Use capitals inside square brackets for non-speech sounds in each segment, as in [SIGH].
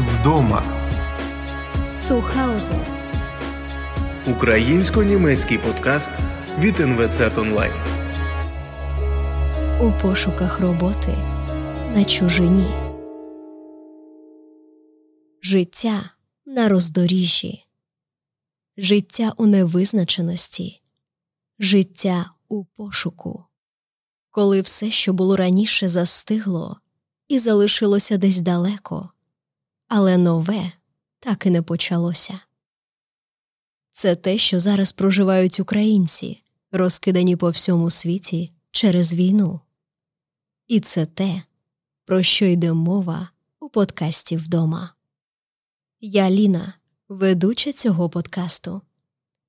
Вдома. Zuhause. Українсько-німецький подкаст від НВЦ Онлайн. У пошуках роботи на чужині. Життя на роздоріжжі. Життя у невизначеності. Життя у пошуку. Коли все, що було раніше, застигло і залишилося десь далеко, але нове так і не почалося. Це те, що зараз проживають українці, розкидані по всьому світі через війну. І це те, про що йде мова у подкасті вдома. Я Ліна, ведуча цього подкасту,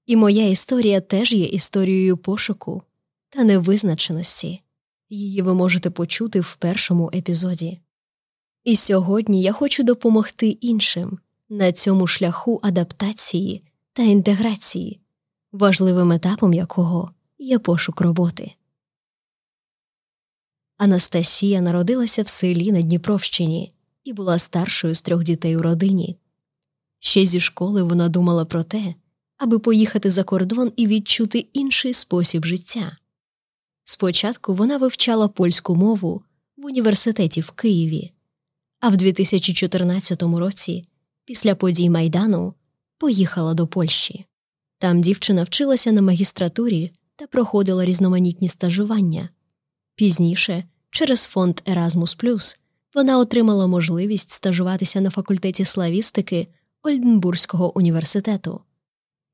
і моя історія теж є історією пошуку та невизначеності. Її ви можете почути в першому епізоді. І сьогодні я хочу допомогти іншим на цьому шляху адаптації та інтеграції, важливим етапом якого є пошук роботи. Анастасія народилася в селі на Дніпровщині і була старшою з трьох дітей у родині. Ще зі школи вона думала про те, аби поїхати за кордон і відчути інший спосіб життя. Спочатку вона вивчала польську мову в університеті в Києві, а в 2014 році, після подій Майдану, поїхала до Польщі. Там дівчина вчилася на магістратурі та проходила різноманітні стажування. Пізніше, через фонд Erasmus+, вона отримала можливість стажуватися на факультеті славістики Ольденбурзького університету.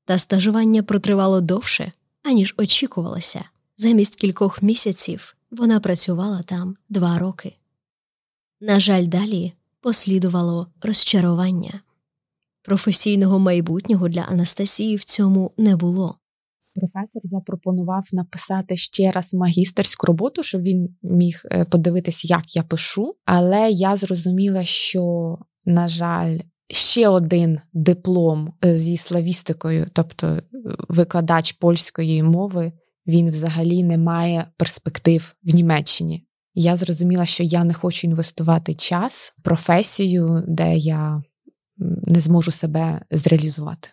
Та стажування протривало довше, аніж очікувалося. Замість кількох місяців вона працювала там два роки. На жаль, далі послідувало розчарування. Професійного майбутнього для Анастасії в цьому не було. Професор запропонував написати ще раз магістерську роботу, щоб він міг е, подивитись, як я пишу. Але я зрозуміла, що, на жаль, ще один диплом е, зі славістикою, тобто е, викладач польської мови, він взагалі не має перспектив в Німеччині. Я зрозуміла, що я не хочу інвестувати час в професію, де я не зможу себе зреалізувати.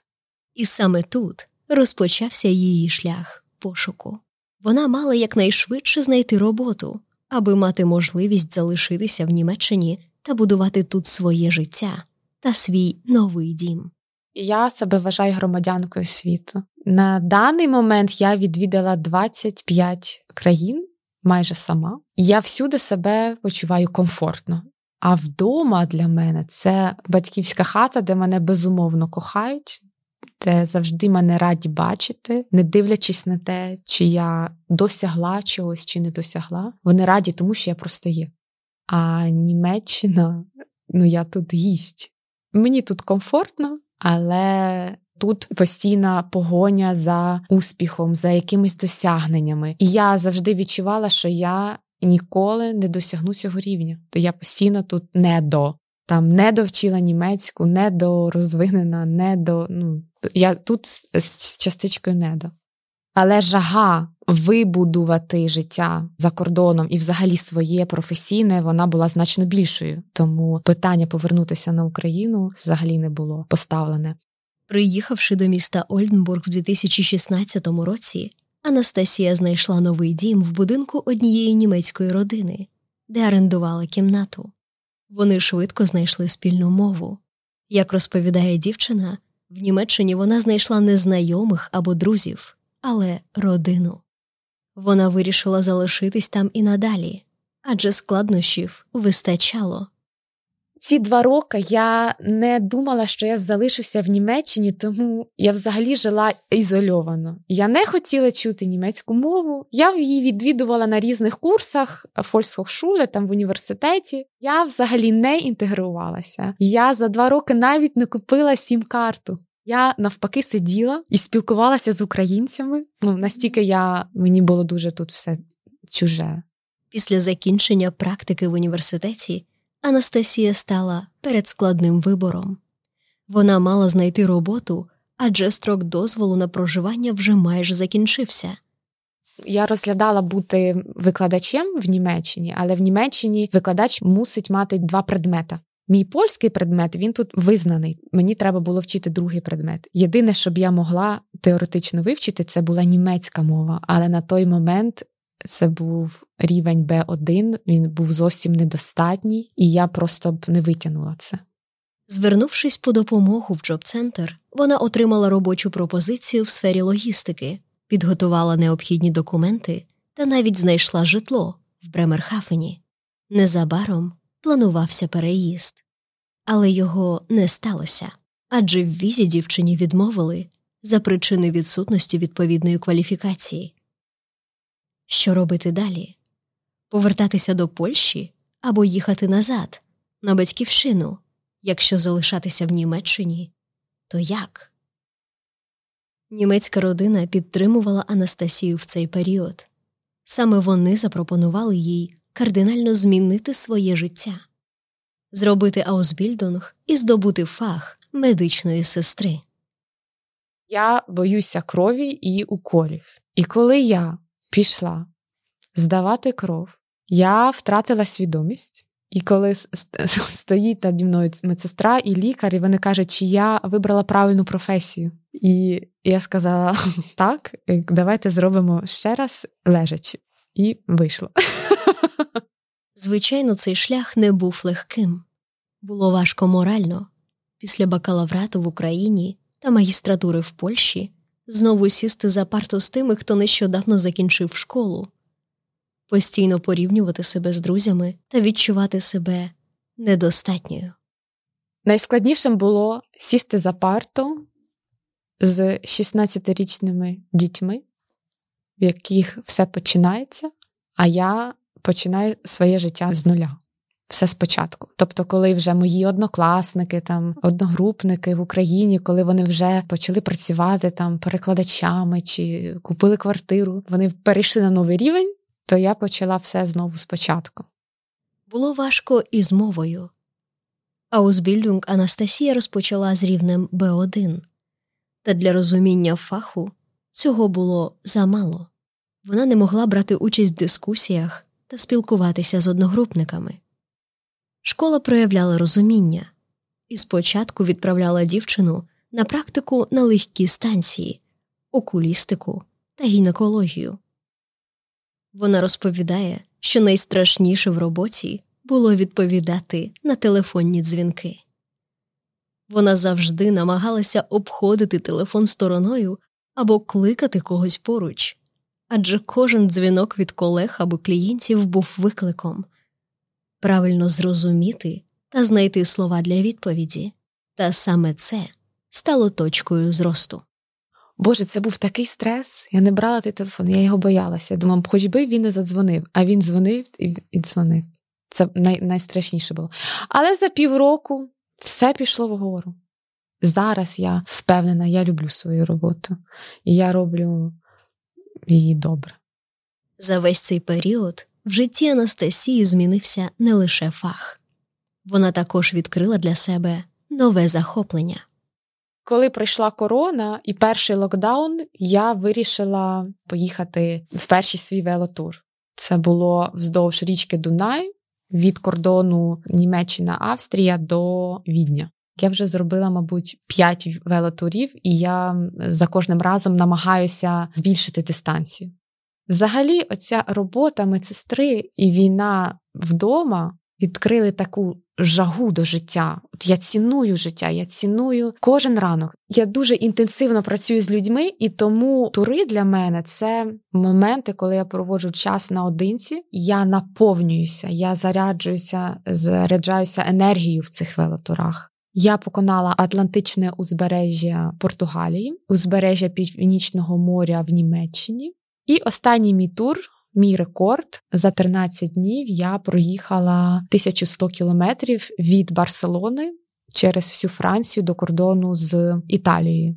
І саме тут розпочався її шлях пошуку. Вона мала якнайшвидше знайти роботу, аби мати можливість залишитися в Німеччині та будувати тут своє життя та свій новий дім. Я себе вважаю громадянкою світу. На даний момент я відвідала 25 країн майже сама. Я всюди себе почуваю комфортно. А вдома для мене це батьківська хата, де мене безумовно кохають, де завжди мене раді бачити, не дивлячись на те, чи я досягла чогось, чи не досягла. Вони раді, тому що я просто є. А Німеччина, ну я тут гість. Мені тут комфортно, але тут постійна погоня за успіхом, за якимись досягненнями. І я завжди відчувала, що я ніколи не досягну цього рівня. То я постійно тут не до. Там не довчила німецьку, не до розвинена, не до. Ну, я тут з частичкою не до. Але жага вибудувати життя за кордоном і, взагалі, своє професійне, вона була значно більшою. Тому питання повернутися на Україну взагалі не було поставлене. Приїхавши до міста Ольденбург в 2016 році, Анастасія знайшла новий дім в будинку однієї німецької родини, де орендувала кімнату. Вони швидко знайшли спільну мову. Як розповідає дівчина, в Німеччині вона знайшла не знайомих або друзів, але родину. Вона вирішила залишитись там і надалі, адже складнощів вистачало. Ці два роки я не думала, що я залишуся в Німеччині, тому я взагалі жила ізольовано. Я не хотіла чути німецьку мову. Я її відвідувала на різних курсах Фольсхохшуле, там в університеті. Я взагалі не інтегрувалася. Я за два роки навіть не купила сім-карту. Я навпаки сиділа і спілкувалася з українцями. Ну настільки я мені було дуже тут все чуже. Після закінчення практики в університеті Анастасія стала перед складним вибором. Вона мала знайти роботу, адже строк дозволу на проживання вже майже закінчився. Я розглядала бути викладачем в Німеччині, але в Німеччині викладач мусить мати два предмета. Мій польський предмет він тут визнаний. Мені треба було вчити другий предмет. Єдине, щоб я могла теоретично вивчити, це була німецька мова, але на той момент це був рівень Б1, він був зовсім недостатній, і я просто б не витягнула це. Звернувшись по допомогу в джоб-центр, вона отримала робочу пропозицію в сфері логістики, підготувала необхідні документи та навіть знайшла житло в Бремерхафені. Незабаром планувався переїзд, але його не сталося адже в візі дівчині відмовили за причини відсутності відповідної кваліфікації. Що робити далі? Повертатися до Польщі або їхати назад, на батьківщину, якщо залишатися в Німеччині, то як? Німецька родина підтримувала Анастасію в цей період. Саме вони запропонували їй кардинально змінити своє життя, зробити аусбільдинг і здобути фах медичної сестри. Я боюся крові і уколів. І коли я пішла здавати кров, я втратила свідомість. І коли [LAUGHS] стоїть наді мною медсестра і лікар, і вони кажуть, чи я вибрала правильну професію. І я сказала: [LAUGHS] так, давайте зробимо ще раз лежачи. І вийшло. [LAUGHS] Звичайно, цей шлях не був легким. Було важко морально. Після бакалаврату в Україні та магістратури в Польщі знову сісти за парту з тими, хто нещодавно закінчив школу, постійно порівнювати себе з друзями та відчувати себе недостатньою. Найскладнішим було сісти за парту з 16-річними дітьми, в яких все починається, а я починаю своє життя з нуля. Все спочатку. Тобто, коли вже мої однокласники, там одногрупники в Україні, коли вони вже почали працювати там перекладачами чи купили квартиру, вони перейшли на новий рівень, то я почала все знову спочатку. Було важко і з мовою. Аусбільдунг Анастасія розпочала з рівнем Б1, та для розуміння фаху цього було замало. Вона не могла брати участь в дискусіях та спілкуватися з одногрупниками. Школа проявляла розуміння і спочатку відправляла дівчину на практику на легкі станції, окулістику та гінекологію. Вона розповідає, що найстрашніше в роботі було відповідати на телефонні дзвінки. Вона завжди намагалася обходити телефон стороною або кликати когось поруч, адже кожен дзвінок від колег або клієнтів був викликом правильно зрозуміти та знайти слова для відповіді, та саме це стало точкою зросту. Боже, це був такий стрес. Я не брала той телефон, я його боялася. Думав, хоч би він не задзвонив, а він дзвонив і, і дзвонив. Це най, найстрашніше було. Але за півроку все пішло вгору. Зараз я впевнена, я люблю свою роботу, і я роблю її добре. За весь цей період в житті Анастасії змінився не лише фах, вона також відкрила для себе нове захоплення. Коли прийшла корона і перший локдаун, я вирішила поїхати в перший свій велотур. Це було вздовж річки Дунай від кордону Німеччина Австрія до Відня. Я вже зробила, мабуть, п'ять велотурів, і я за кожним разом намагаюся збільшити дистанцію. Взагалі, оця робота медсестри і війна вдома відкрили таку жагу до життя. От я ціную життя, я ціную кожен ранок. Я дуже інтенсивно працюю з людьми, і тому тури для мене це моменти, коли я проводжу час наодинці. Я наповнююся, я заряджуюся, заряджаюся енергією в цих велотурах. Я поконала Атлантичне узбережжя Португалії, узбережжя Північного моря в Німеччині. І останній мій тур, мій рекорд за 13 днів я проїхала 1100 кілометрів від Барселони через всю Францію до кордону з Італією.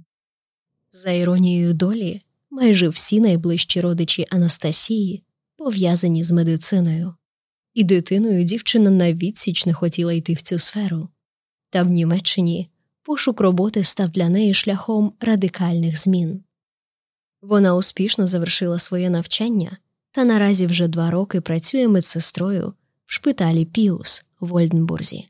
За іронією долі, майже всі найближчі родичі Анастасії пов'язані з медициною, і дитиною дівчина на відсіч не хотіла йти в цю сферу. Та в Німеччині пошук роботи став для неї шляхом радикальних змін. Вона успішно завершила своє навчання та наразі вже два роки працює медсестрою в шпиталі Піус в Ольденбурзі.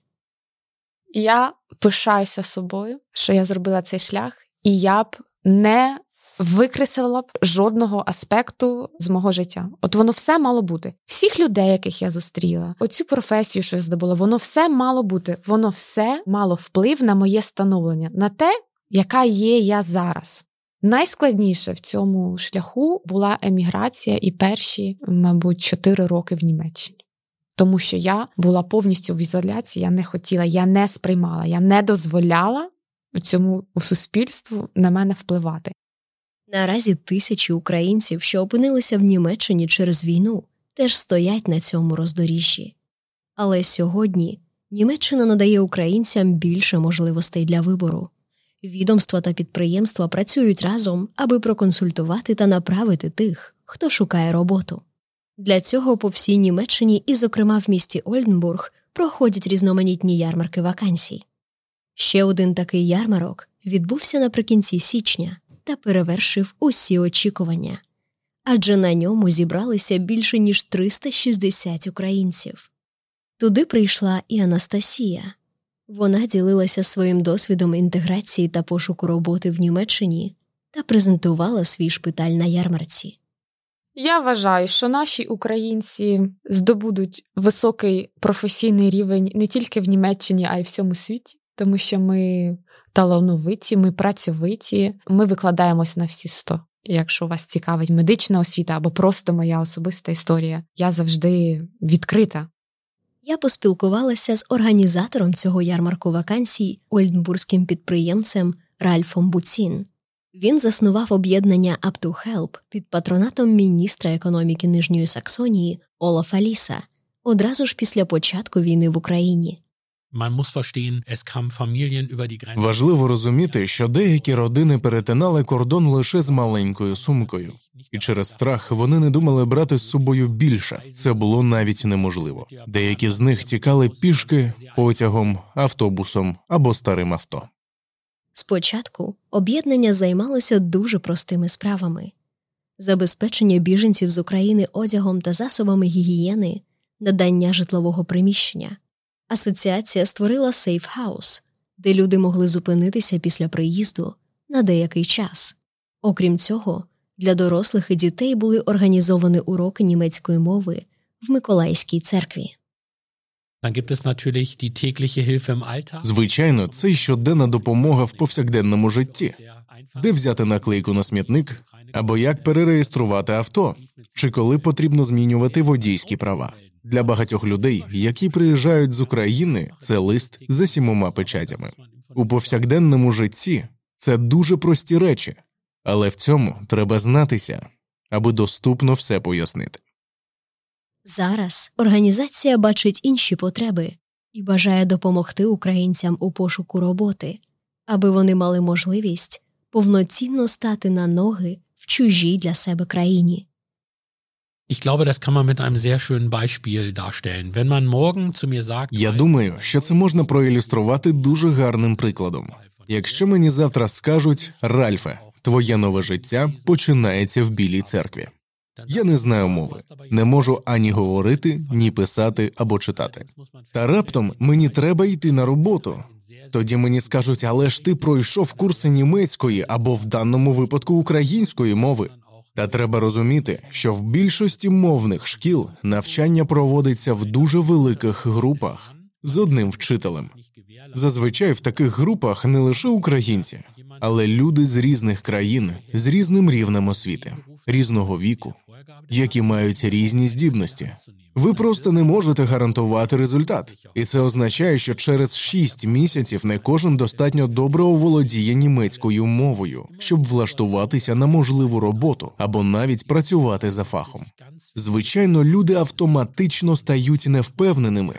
Я пишаюся собою, що я зробила цей шлях, і я б не викреслила б жодного аспекту з мого життя. От воно все мало бути. Всіх людей, яких я зустріла, оцю професію, що я здобула, воно все мало бути. Воно все мало вплив на моє становлення, на те, яка є я зараз. Найскладніше в цьому шляху була еміграція і перші, мабуть, чотири роки в Німеччині. Тому що я була повністю в ізоляції, я не хотіла, я не сприймала, я не дозволяла цьому суспільству на мене впливати. Наразі тисячі українців, що опинилися в Німеччині через війну, теж стоять на цьому роздоріжжі. Але сьогодні Німеччина надає українцям більше можливостей для вибору. Відомства та підприємства працюють разом, аби проконсультувати та направити тих, хто шукає роботу. Для цього по всій Німеччині і, зокрема, в місті Ольденбург проходять різноманітні ярмарки вакансій. Ще один такий ярмарок відбувся наприкінці січня та перевершив усі очікування, адже на ньому зібралися більше ніж 360 українців. Туди прийшла і Анастасія. Вона ділилася своїм досвідом інтеграції та пошуку роботи в Німеччині та презентувала свій шпиталь на ярмарці. Я вважаю, що наші українці здобудуть високий професійний рівень не тільки в Німеччині, а й в всьому світі, тому що ми талановиті, ми працьовиті, ми викладаємось на всі сто. Якщо вас цікавить медична освіта або просто моя особиста історія, я завжди відкрита. Я поспілкувалася з організатором цього ярмарку вакансій ольденбурзьким підприємцем Ральфом Буцін. Він заснував об'єднання Up to Help під патронатом міністра економіки Нижньої Саксонії Олафа Ліса одразу ж після початку війни в Україні. Важливо розуміти, що деякі родини перетинали кордон лише з маленькою сумкою, і через страх вони не думали брати з собою більше. Це було навіть неможливо. Деякі з них тікали пішки, потягом, автобусом або старим авто. Спочатку об'єднання займалося дуже простими справами забезпечення біженців з України одягом та засобами гігієни, надання житлового приміщення. Асоціація створила сейф-хаус, де люди могли зупинитися після приїзду на деякий час. Окрім цього, для дорослих і дітей були організовані уроки німецької мови в Миколаївській церкві. Звичайно, це щоденна допомога в повсякденному житті, де взяти наклейку на смітник, або як перереєструвати авто, чи коли потрібно змінювати водійські права. Для багатьох людей, які приїжджають з України, це лист за сімома печатями. У повсякденному житті це дуже прості речі, але в цьому треба знатися, аби доступно все пояснити. Зараз організація бачить інші потреби і бажає допомогти українцям у пошуку роботи, аби вони мали можливість повноцінно стати на ноги в чужій для себе країні. Ich glaube, das kann man mit einem sehr schönen Beispiel darstellen. Wenn man morgen zu mir sagt, Я думаю, що це можна проілюструвати дуже гарним прикладом. Якщо мені завтра скажуть Ральфе, твоє нове життя починається в білій церкві. Я не знаю мови, не можу ані говорити, ні писати або читати. Та раптом мені треба йти на роботу. Тоді мені скажуть, але ж ти пройшов курси німецької або в даному випадку української мови. Та треба розуміти, що в більшості мовних шкіл навчання проводиться в дуже великих групах з одним вчителем. Зазвичай в таких групах не лише українці, але люди з різних країн з різним рівнем освіти, різного віку, які мають різні здібності. Ви просто не можете гарантувати результат, і це означає, що через шість місяців не кожен достатньо добре оволодіє німецькою мовою, щоб влаштуватися на можливу роботу або навіть працювати за фахом. Звичайно, люди автоматично стають невпевненими,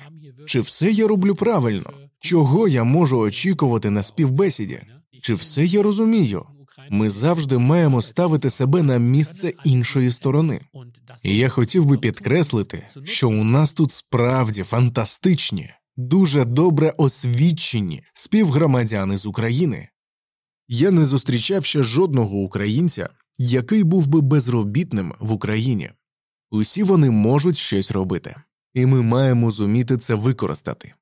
чи все я роблю правильно, чого я можу очікувати на співбесіді, чи все я розумію. Ми завжди маємо ставити себе на місце іншої сторони. І я хотів би підкреслити, що у нас тут справді фантастичні, дуже добре освічені співгромадяни з України. Я не зустрічав ще жодного українця, який був би безробітним в Україні. Усі вони можуть щось робити, і ми маємо зуміти це використати.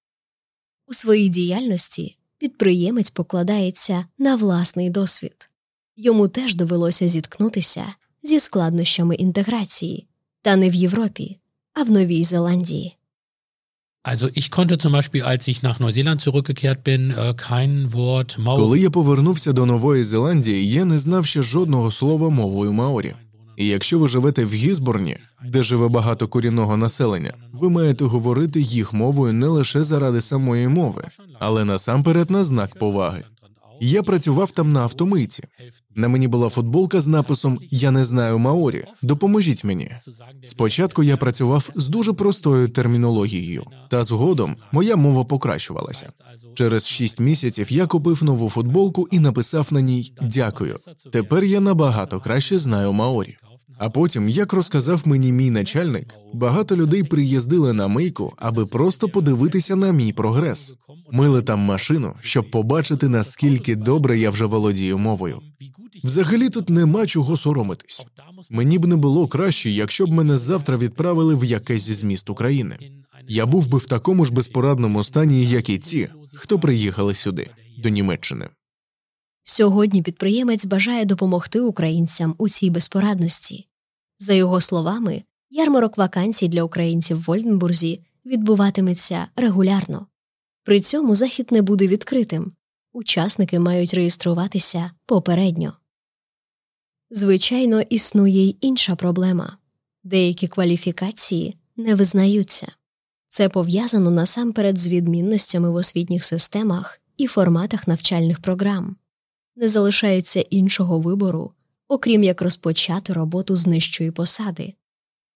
У своїй діяльності підприємець покладається на власний досвід. Йому теж довелося зіткнутися зі складнощами інтеграції, та не в Європі, а в Новій Зеландії. Also ich konnte zum Beispiel, als ich nach Neuseeland zurückgekehrt bin, äh, kein Wort Maori. Коли я повернувся до Нової Зеландії, я не знав ще жодного слова мовою маорі. І якщо ви живете в Гізборні, де живе багато корінного населення, ви маєте говорити їх мовою не лише заради самої мови, але насамперед на знак поваги. Я працював там на автомийці. На мені була футболка з написом Я не знаю маорі. Допоможіть мені. Спочатку я працював з дуже простою термінологією, та згодом моя мова покращувалася. Через шість місяців я купив нову футболку і написав на ній Дякую. Тепер я набагато краще знаю маорі. А потім, як розказав мені мій начальник, багато людей приїздили на мийку, аби просто подивитися на мій прогрес. Мили там машину, щоб побачити, наскільки добре я вже володію мовою. Взагалі тут нема чого соромитись. Мені б не було краще, якщо б мене завтра відправили в якесь зі міст України. Я був би в такому ж безпорадному стані, як і ті, хто приїхали сюди, до Німеччини. Сьогодні підприємець бажає допомогти українцям у цій безпорадності. За його словами, ярмарок вакансій для українців в Вольденбурзі відбуватиметься регулярно. При цьому захід не буде відкритим. Учасники мають реєструватися попередньо. Звичайно, існує й інша проблема деякі кваліфікації не визнаються. Це пов'язано насамперед з відмінностями в освітніх системах і форматах навчальних програм. Не залишається іншого вибору, окрім як розпочати роботу з нижчої посади.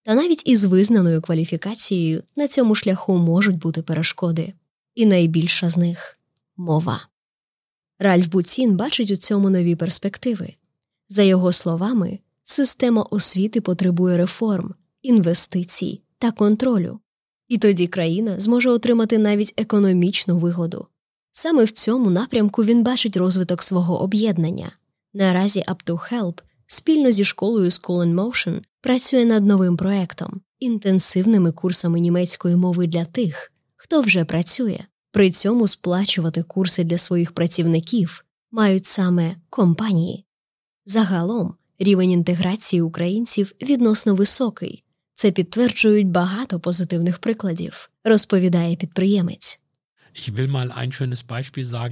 Та навіть із визнаною кваліфікацією на цьому шляху можуть бути перешкоди, і найбільша з них мова. Ральф Буцін бачить у цьому нові перспективи. За його словами, система освіти потребує реформ, інвестицій та контролю, і тоді країна зможе отримати навіть економічну вигоду. Саме в цьому напрямку він бачить розвиток свого об'єднання. Наразі Up2Help спільно зі школою School in Motion працює над новим проектом інтенсивними курсами німецької мови для тих, хто вже працює. При цьому сплачувати курси для своїх працівників мають саме компанії. Загалом рівень інтеграції українців відносно високий. Це підтверджують багато позитивних прикладів, розповідає підприємець.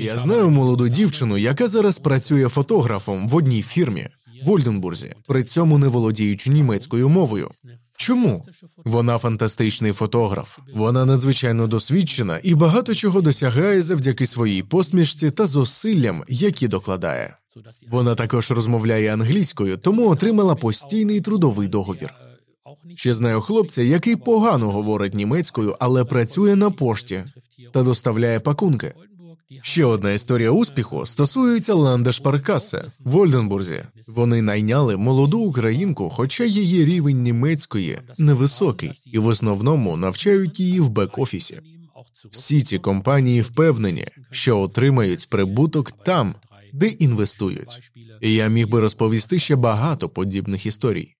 Я знаю молоду дівчину, яка зараз працює фотографом в одній фірмі в Ольденбурзі, при цьому не володіючи німецькою мовою. Чому? Вона фантастичний фотограф, вона надзвичайно досвідчена і багато чого досягає завдяки своїй посмішці та зусиллям, які докладає. Вона також розмовляє англійською, тому отримала постійний трудовий договір. Ще знаю хлопця, який погано говорить німецькою, але працює на пошті та доставляє пакунки. Ще одна історія успіху стосується Ландешпаркасе в Ольденбурзі. Вони найняли молоду українку, хоча її рівень німецької невисокий, і в основному навчають її в бек-офісі. Всі ці компанії впевнені, що отримають прибуток там, де інвестують. І я міг би розповісти ще багато подібних історій.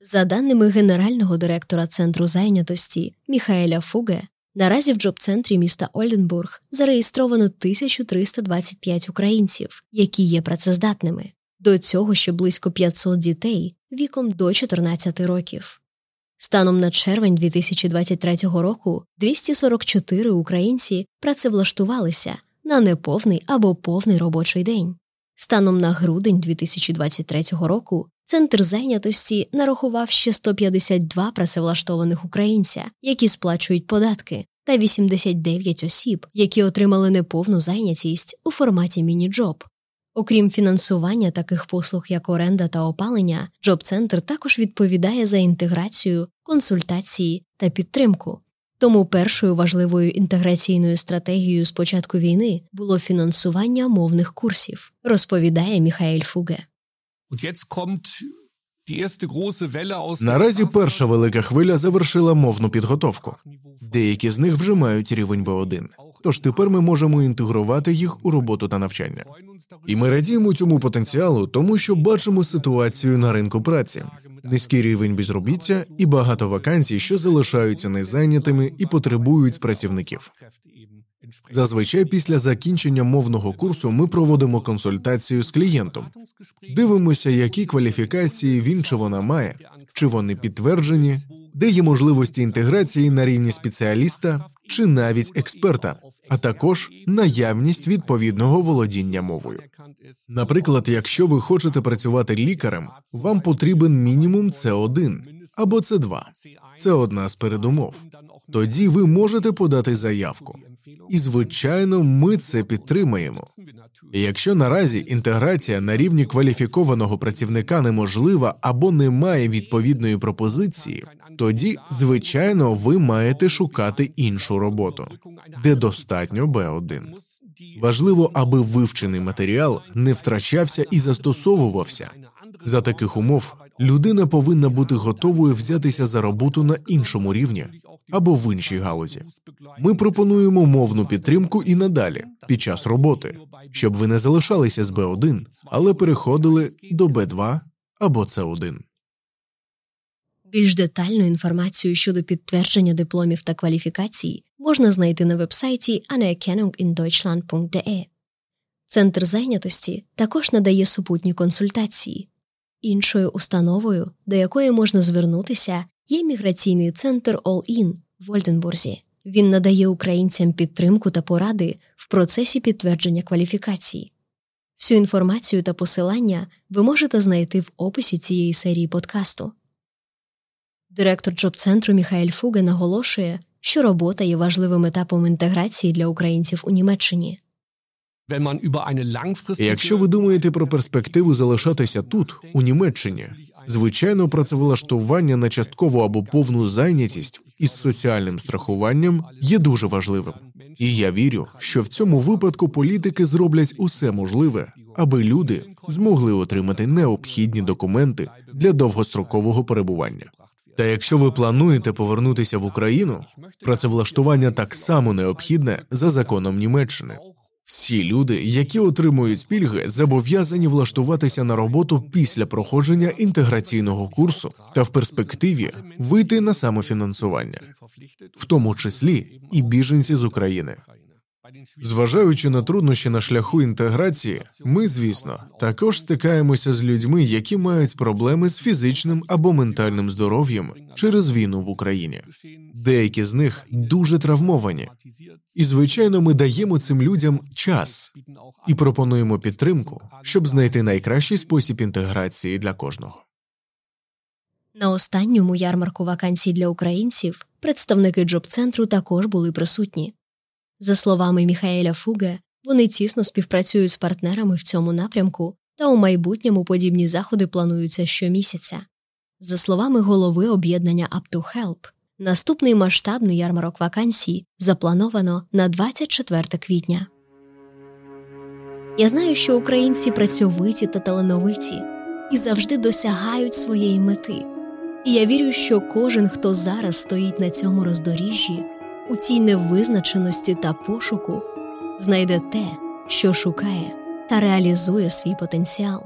За даними генерального директора центру зайнятості Міхаеля Фуге, наразі в джоб-центрі міста Ольденбург зареєстровано 1325 українців, які є працездатними. До цього ще близько 500 дітей віком до 14 років. Станом на червень 2023 року 244 українці працевлаштувалися на неповний або повний робочий день. Станом на грудень 2023 року центр зайнятості нарахував ще 152 працевлаштованих українця, які сплачують податки, та 89 осіб, які отримали неповну зайнятість у форматі міні-джоб. Окрім фінансування таких послуг, як оренда та опалення, джоб-центр також відповідає за інтеграцію, консультації та підтримку. Тому першою важливою інтеграційною стратегією з початку війни було фінансування мовних курсів, розповідає Міхаель Фуге. Наразі перша велика хвиля завершила мовну підготовку. Деякі з них вже мають рівень Б1. Тож тепер ми можемо інтегрувати їх у роботу та навчання. І ми радіємо цьому потенціалу, тому що бачимо ситуацію на ринку праці, низький рівень безробіття і багато вакансій, що залишаються незайнятими і потребують працівників. Зазвичай після закінчення мовного курсу ми проводимо консультацію з клієнтом. Дивимося, які кваліфікації він чи вона має, чи вони підтверджені, де є можливості інтеграції на рівні спеціаліста чи навіть експерта, а також наявність відповідного володіння мовою. Наприклад, якщо ви хочете працювати лікарем, вам потрібен мінімум С1 або С2. Це одна з передумов. Тоді ви можете подати заявку. І, звичайно, ми це підтримаємо. Якщо наразі інтеграція на рівні кваліфікованого працівника неможлива або немає відповідної пропозиції, тоді, звичайно, ви маєте шукати іншу роботу, де достатньо Б1. Важливо, аби вивчений матеріал не втрачався і застосовувався. За таких умов людина повинна бути готовою взятися за роботу на іншому рівні або в іншій галузі. Ми пропонуємо мовну підтримку і надалі під час роботи, щоб ви не залишалися з Б1, але переходили до Б2 або С1. Більш детальну інформацію щодо підтвердження дипломів та кваліфікацій можна знайти на вебсайті anerkennungindeutschland.de. Центр зайнятості також надає супутні консультації. Іншою установою, до якої можна звернутися, є міграційний центр All-In в Ольденбурзі. Він надає українцям підтримку та поради в процесі підтвердження кваліфікації. Всю інформацію та посилання ви можете знайти в описі цієї серії подкасту. Директор джоб-центру Міхаель Фуге наголошує, що робота є важливим етапом інтеграції для українців у Німеччині. Якщо ви думаєте про перспективу залишатися тут, у Німеччині, звичайно, працевлаштування на часткову або повну зайнятість із соціальним страхуванням є дуже важливим. І я вірю, що в цьому випадку політики зроблять усе можливе, аби люди змогли отримати необхідні документи для довгострокового перебування. Та якщо ви плануєте повернутися в Україну, працевлаштування так само необхідне за законом Німеччини. Всі люди, які отримують пільги, зобов'язані влаштуватися на роботу після проходження інтеграційного курсу та в перспективі вийти на самофінансування, в тому числі і біженці з України. Зважаючи на труднощі на шляху інтеграції, ми, звісно, також стикаємося з людьми, які мають проблеми з фізичним або ментальним здоров'ям через війну в Україні. Деякі з них дуже травмовані, і звичайно, ми даємо цим людям час і пропонуємо підтримку, щоб знайти найкращий спосіб інтеграції для кожного. На останньому ярмарку вакансій для українців представники джоб-центру також були присутні. За словами Міхаеля Фуге, вони тісно співпрацюють з партнерами в цьому напрямку, та у майбутньому подібні заходи плануються щомісяця. За словами голови об'єднання Up to Help, наступний масштабний ярмарок вакансій заплановано на 24 квітня. Я знаю, що українці працьовиті та талановиті і завжди досягають своєї мети. І я вірю, що кожен, хто зараз стоїть на цьому роздоріжжі, у цій невизначеності та пошуку знайде те, що шукає, та реалізує свій потенціал.